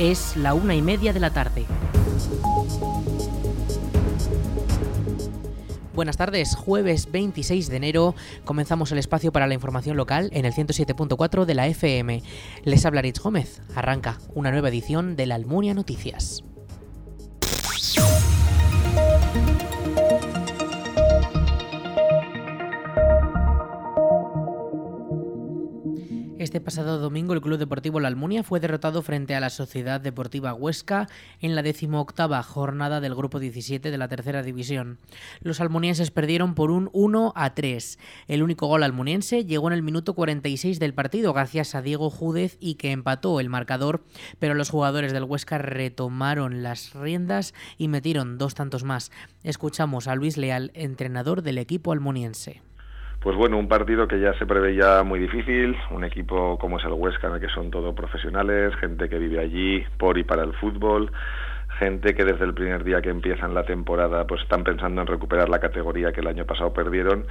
Es la una y media de la tarde. Buenas tardes, jueves 26 de enero comenzamos el espacio para la información local en el 107.4 de la FM. Les habla Rich Gómez. Arranca una nueva edición de la Almunia Noticias. Este pasado domingo el Club Deportivo La Almunia fue derrotado frente a la Sociedad Deportiva Huesca en la decimoctava jornada del Grupo 17 de la Tercera División. Los almunienses perdieron por un 1 a 3. El único gol almuniense llegó en el minuto 46 del partido gracias a Diego Júdez y que empató el marcador, pero los jugadores del Huesca retomaron las riendas y metieron dos tantos más. Escuchamos a Luis Leal, entrenador del equipo almuniense pues bueno, un partido que ya se preveía muy difícil, un equipo como es el Huesca, en el que son todos profesionales, gente que vive allí por y para el fútbol, gente que desde el primer día que empiezan la temporada pues están pensando en recuperar la categoría que el año pasado perdieron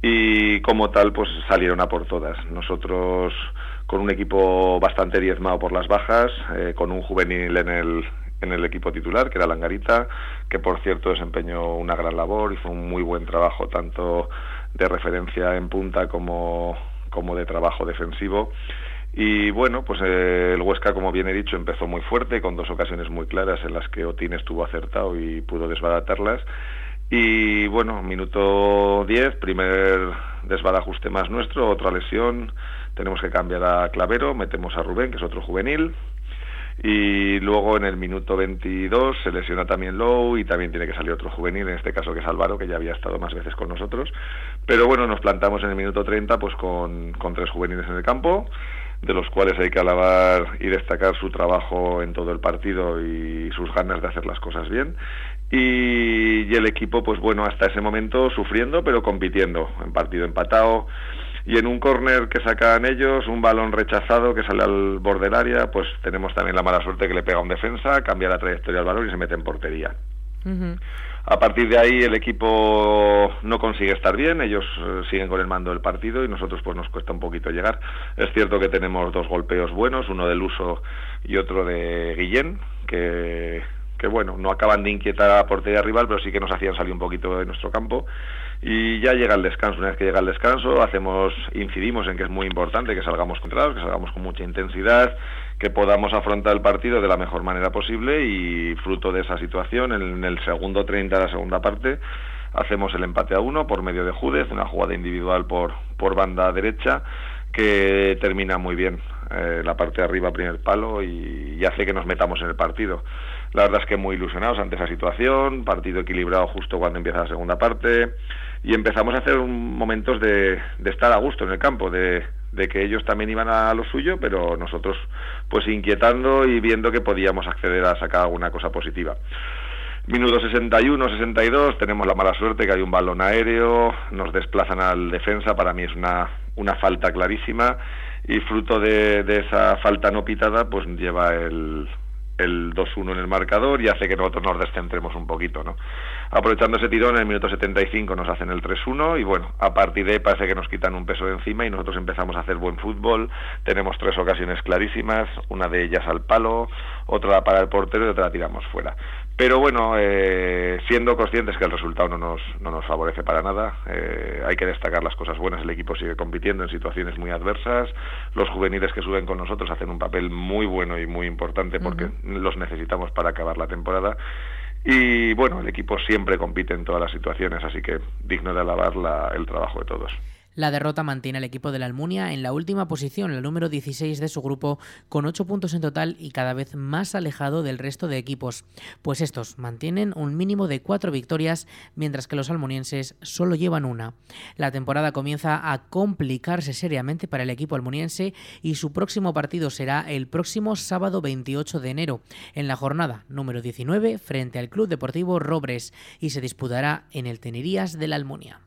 y como tal pues salieron a por todas. Nosotros con un equipo bastante diezmado por las bajas, eh, con un juvenil en el, en el equipo titular, que era Langarita, que por cierto desempeñó una gran labor, hizo un muy buen trabajo tanto de referencia en punta como, como de trabajo defensivo. Y bueno, pues eh, el Huesca, como bien he dicho, empezó muy fuerte, con dos ocasiones muy claras en las que Otín estuvo acertado y pudo desbaratarlas. Y bueno, minuto 10, primer desbarajuste más nuestro, otra lesión, tenemos que cambiar a Clavero, metemos a Rubén, que es otro juvenil, y luego en el minuto 22 se lesiona también Lowe y también tiene que salir otro juvenil, en este caso que es Álvaro, que ya había estado más veces con nosotros. Pero bueno, nos plantamos en el minuto 30 pues con, con tres juveniles en el campo, de los cuales hay que alabar y destacar su trabajo en todo el partido y sus ganas de hacer las cosas bien. Y, y el equipo, pues bueno, hasta ese momento sufriendo, pero compitiendo, en partido empatado y en un córner que sacan ellos, un balón rechazado que sale al borde del área, pues tenemos también la mala suerte que le pega un defensa, cambia la trayectoria del balón y se mete en portería. A partir de ahí el equipo no consigue estar bien, ellos eh, siguen con el mando del partido y nosotros pues nos cuesta un poquito llegar. Es cierto que tenemos dos golpeos buenos, uno del uso y otro de Guillén, que, que bueno, no acaban de inquietar a la portería rival, pero sí que nos hacían salir un poquito de nuestro campo y ya llega el descanso. Una vez que llega el descanso, hacemos, incidimos en que es muy importante que salgamos contra que salgamos con mucha intensidad, que podamos afrontar el partido de la mejor manera posible y fruto de esa situación, en el segundo 30 de la segunda parte, hacemos el empate a uno por medio de Júdez, una jugada individual por, por banda derecha que termina muy bien eh, la parte de arriba, primer palo, y, hace que nos metamos en el partido. La verdad es que muy ilusionados ante esa situación, partido equilibrado justo cuando empieza la segunda parte, y empezamos a hacer momentos de, estar a gusto en el campo, de, que ellos también iban a lo suyo, pero nosotros pues inquietando y viendo que podíamos acceder a sacar alguna cosa positiva. Minuto 61, 62, tenemos la mala suerte que hay un balón aéreo, nos desplazan al defensa, para mí es una, una falta clarísima y fruto de, de esa falta no pitada pues lleva el, el 2-1 en el marcador y hace que nosotros nos descentremos un poquito, ¿no? Aprovechando ese tirón, en el minuto 75 nos hacen el 3-1 y bueno, a partir de ahí parece que nos quitan un peso de encima y nosotros empezamos a hacer buen fútbol. Tenemos tres ocasiones clarísimas, una de ellas al palo, otra para el portero y otra la tiramos fuera. Pero bueno, eh, siendo conscientes que el resultado no nos, no nos favorece para nada, eh, hay que destacar las cosas buenas. El equipo sigue compitiendo en situaciones muy adversas. Los juveniles que suben con nosotros hacen un papel muy bueno y muy importante porque los necesitamos para acabar la temporada. Y bueno, el equipo siempre compite en todas las situaciones, así que digno de alabar la, el trabajo de todos. La derrota mantiene al equipo de la Almunia en la última posición, el número 16 de su grupo, con 8 puntos en total y cada vez más alejado del resto de equipos, pues estos mantienen un mínimo de 4 victorias, mientras que los almunienses solo llevan una. La temporada comienza a complicarse seriamente para el equipo almuniense y su próximo partido será el próximo sábado 28 de enero, en la jornada número 19 frente al Club Deportivo Robres y se disputará en el Tenerías de la Almunia.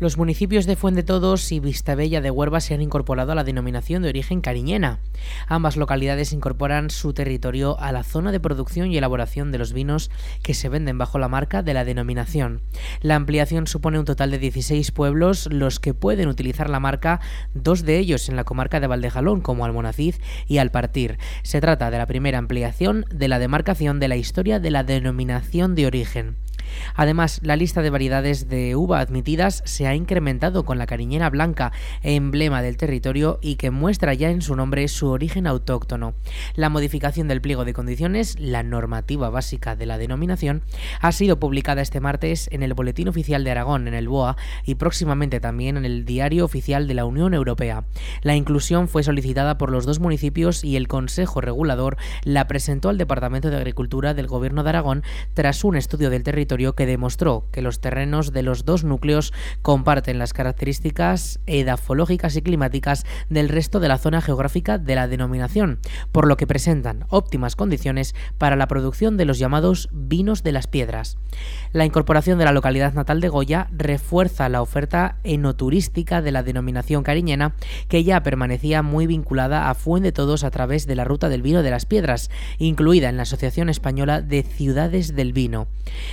Los municipios de Fuente Todos y Vistabella de Huerva se han incorporado a la denominación de origen cariñena. Ambas localidades incorporan su territorio a la zona de producción y elaboración de los vinos que se venden bajo la marca de la denominación. La ampliación supone un total de 16 pueblos los que pueden utilizar la marca, dos de ellos en la comarca de Valdejalón como Almonacid y Alpartir. Se trata de la primera ampliación de la demarcación de la historia de la denominación de origen. Además, la lista de variedades de uva admitidas se ha incrementado con la cariñera blanca, emblema del territorio y que muestra ya en su nombre su origen autóctono. La modificación del pliego de condiciones, la normativa básica de la denominación, ha sido publicada este martes en el Boletín Oficial de Aragón, en el BOA, y próximamente también en el Diario Oficial de la Unión Europea. La inclusión fue solicitada por los dos municipios y el Consejo Regulador la presentó al Departamento de Agricultura del Gobierno de Aragón tras un estudio del territorio que demostró que los terrenos de los dos núcleos comparten las características edafológicas y climáticas del resto de la zona geográfica de la denominación, por lo que presentan óptimas condiciones para la producción de los llamados vinos de las piedras. La incorporación de la localidad natal de Goya refuerza la oferta enoturística de la denominación cariñena, que ya permanecía muy vinculada a Fuente Todos a través de la ruta del vino de las piedras, incluida en la Asociación Española de Ciudades del Vino.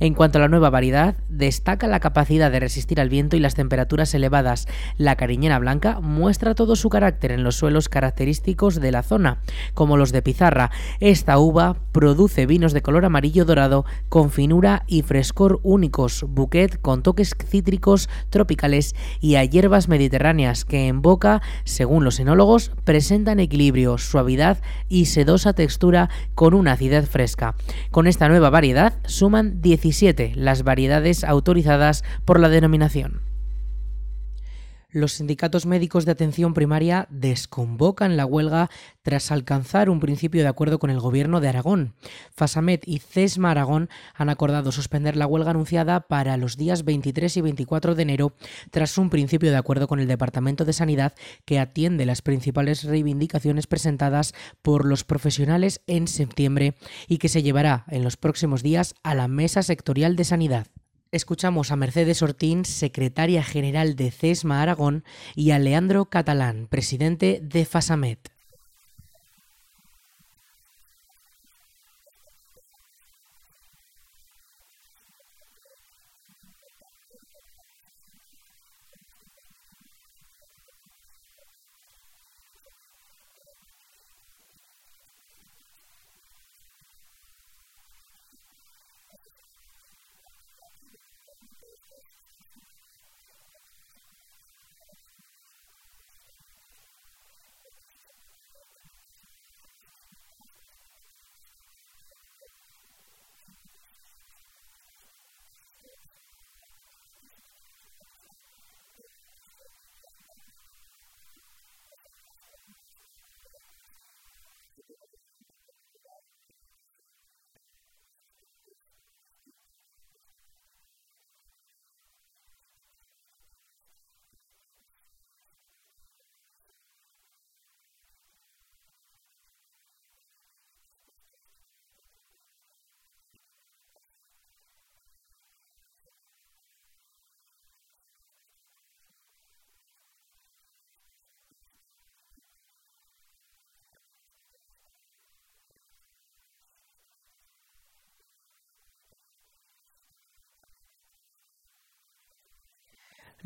En cuanto a la nueva variedad, destaca la capacidad de resistir al viento y las temperaturas elevadas. La cariñena blanca muestra todo su carácter en los suelos característicos de la zona, como los de pizarra. Esta uva produce vinos de color amarillo dorado con finura y frescor únicos, bouquet con toques cítricos tropicales y a hierbas mediterráneas que en boca, según los enólogos, presentan equilibrio, suavidad y sedosa textura con una acidez fresca. Con esta nueva variedad suman 17 las variedades autorizadas por la denominación. Los sindicatos médicos de atención primaria desconvocan la huelga tras alcanzar un principio de acuerdo con el gobierno de Aragón. Fasamet y CESMA Aragón han acordado suspender la huelga anunciada para los días 23 y 24 de enero tras un principio de acuerdo con el Departamento de Sanidad que atiende las principales reivindicaciones presentadas por los profesionales en septiembre y que se llevará en los próximos días a la Mesa Sectorial de Sanidad. Escuchamos a Mercedes Ortín, secretaria general de CESMA Aragón, y a Leandro Catalán, presidente de FASAMET.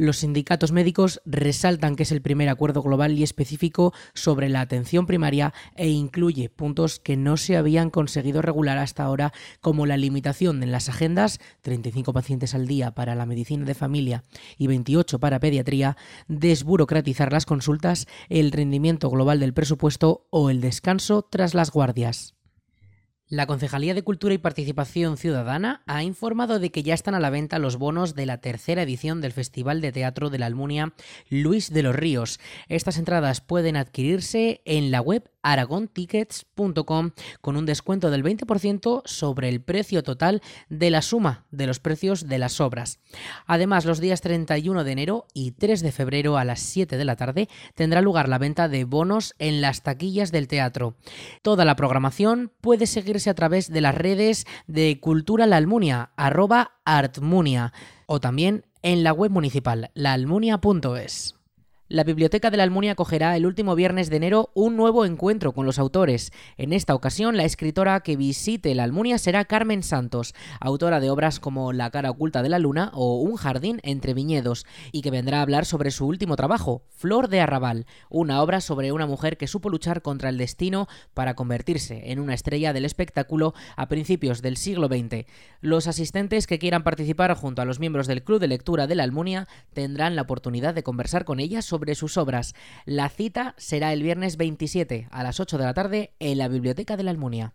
Los sindicatos médicos resaltan que es el primer acuerdo global y específico sobre la atención primaria e incluye puntos que no se habían conseguido regular hasta ahora, como la limitación en las agendas, 35 pacientes al día para la medicina de familia y 28 para pediatría, desburocratizar las consultas, el rendimiento global del presupuesto o el descanso tras las guardias. La Concejalía de Cultura y Participación Ciudadana ha informado de que ya están a la venta los bonos de la tercera edición del Festival de Teatro de la Almunia Luis de los Ríos. Estas entradas pueden adquirirse en la web aragontickets.com con un descuento del 20% sobre el precio total de la suma de los precios de las obras. Además, los días 31 de enero y 3 de febrero a las 7 de la tarde tendrá lugar la venta de bonos en las taquillas del teatro. Toda la programación puede seguir a través de las redes de Cultura La Almunia, arroba Artmunia, o también en la web municipal, laalmunia.es. La Biblioteca de la Almunia acogerá el último viernes de enero un nuevo encuentro con los autores. En esta ocasión, la escritora que visite la Almunia será Carmen Santos, autora de obras como La cara oculta de la luna o Un jardín entre viñedos, y que vendrá a hablar sobre su último trabajo, Flor de Arrabal, una obra sobre una mujer que supo luchar contra el destino para convertirse en una estrella del espectáculo a principios del siglo XX. Los asistentes que quieran participar junto a los miembros del Club de Lectura de la Almunia tendrán la oportunidad de conversar con ella sobre sobre sus obras. La cita será el viernes 27 a las 8 de la tarde en la Biblioteca de la Almunia.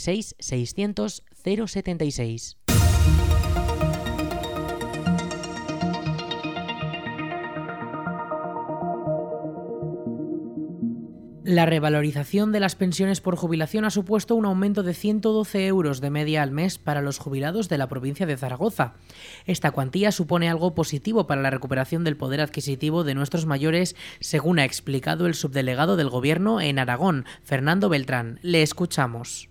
600 076. La revalorización de las pensiones por jubilación ha supuesto un aumento de 112 euros de media al mes para los jubilados de la provincia de Zaragoza. Esta cuantía supone algo positivo para la recuperación del poder adquisitivo de nuestros mayores, según ha explicado el subdelegado del Gobierno en Aragón, Fernando Beltrán. Le escuchamos.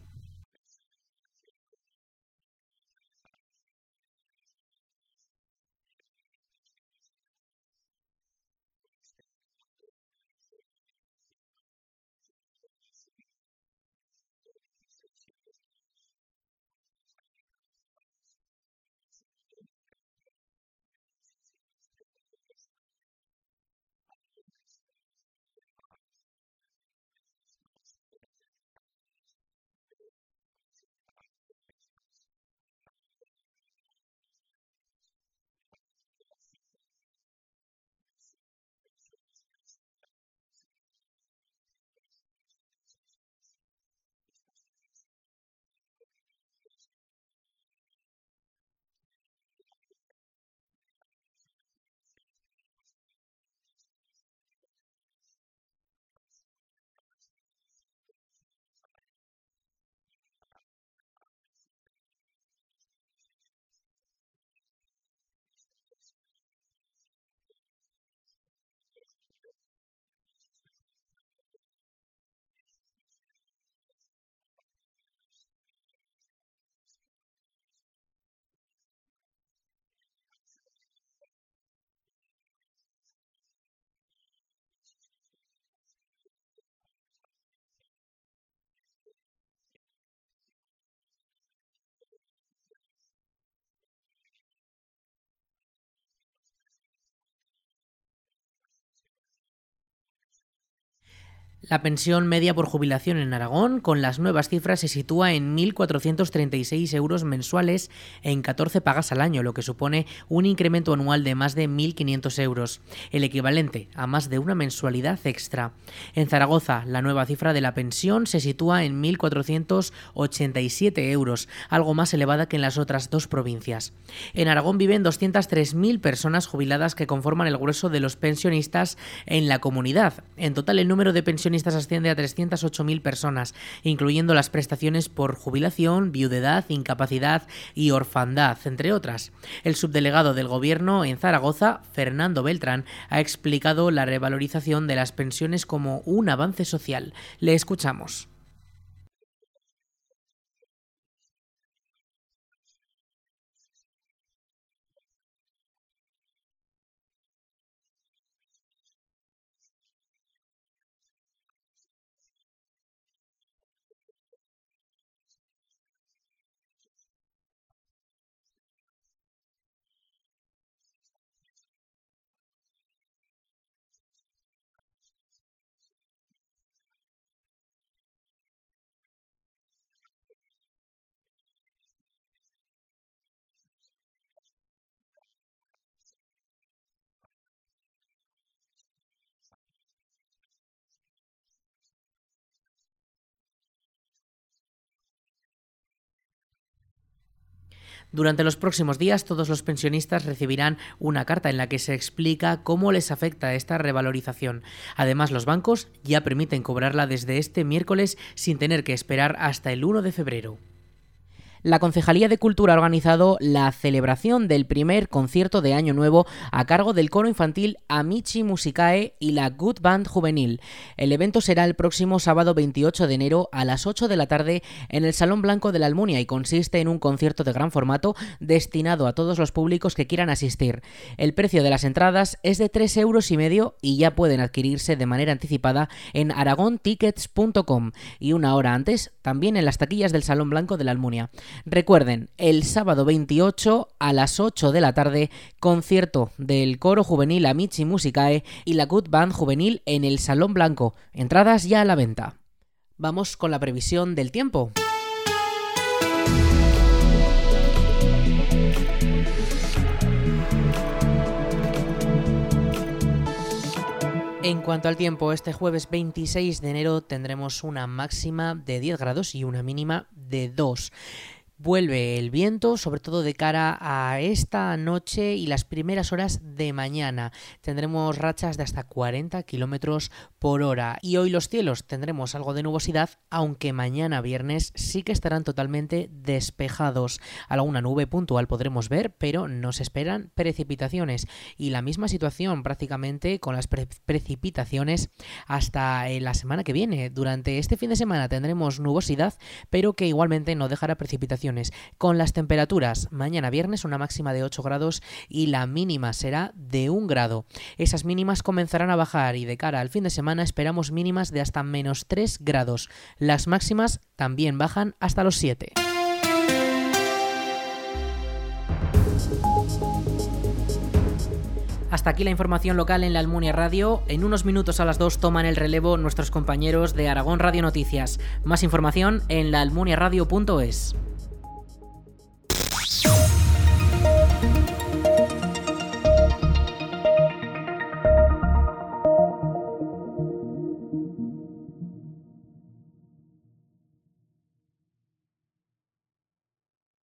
La pensión media por jubilación en Aragón, con las nuevas cifras, se sitúa en 1.436 euros mensuales en 14 pagas al año, lo que supone un incremento anual de más de 1.500 euros, el equivalente a más de una mensualidad extra. En Zaragoza, la nueva cifra de la pensión se sitúa en 1.487 euros, algo más elevada que en las otras dos provincias. En Aragón viven 203.000 personas jubiladas que conforman el grueso de los pensionistas en la comunidad. En total, el número de pensionistas asciende a 308.000 personas, incluyendo las prestaciones por jubilación, viudedad, incapacidad y orfandad, entre otras. El subdelegado del Gobierno en Zaragoza, Fernando Beltrán, ha explicado la revalorización de las pensiones como un avance social. Le escuchamos. Durante los próximos días todos los pensionistas recibirán una carta en la que se explica cómo les afecta esta revalorización. Además, los bancos ya permiten cobrarla desde este miércoles sin tener que esperar hasta el 1 de febrero la Concejalía de Cultura ha organizado la celebración del primer concierto de Año Nuevo a cargo del coro infantil Amici Musicae y la Good Band Juvenil. El evento será el próximo sábado 28 de enero a las 8 de la tarde en el Salón Blanco de la Almunia y consiste en un concierto de gran formato destinado a todos los públicos que quieran asistir. El precio de las entradas es de 3 euros y medio y ya pueden adquirirse de manera anticipada en aragontickets.com y una hora antes también en las taquillas del Salón Blanco de la Almunia. Recuerden, el sábado 28 a las 8 de la tarde, concierto del coro juvenil Amici Musicae y la Good Band juvenil en el Salón Blanco. Entradas ya a la venta. Vamos con la previsión del tiempo. En cuanto al tiempo, este jueves 26 de enero tendremos una máxima de 10 grados y una mínima de 2. Vuelve el viento, sobre todo de cara a esta noche y las primeras horas de mañana. Tendremos rachas de hasta 40 kilómetros por hora. Y hoy los cielos tendremos algo de nubosidad, aunque mañana viernes sí que estarán totalmente despejados. Alguna nube puntual podremos ver, pero no se esperan precipitaciones. Y la misma situación prácticamente con las precipitaciones hasta eh, la semana que viene. Durante este fin de semana tendremos nubosidad, pero que igualmente no dejará con las temperaturas, mañana viernes una máxima de 8 grados y la mínima será de 1 grado. Esas mínimas comenzarán a bajar y de cara al fin de semana esperamos mínimas de hasta menos 3 grados. Las máximas también bajan hasta los 7. Hasta aquí la información local en la Almunia Radio. En unos minutos a las 2 toman el relevo nuestros compañeros de Aragón Radio Noticias. Más información en laalmuniaradio.es.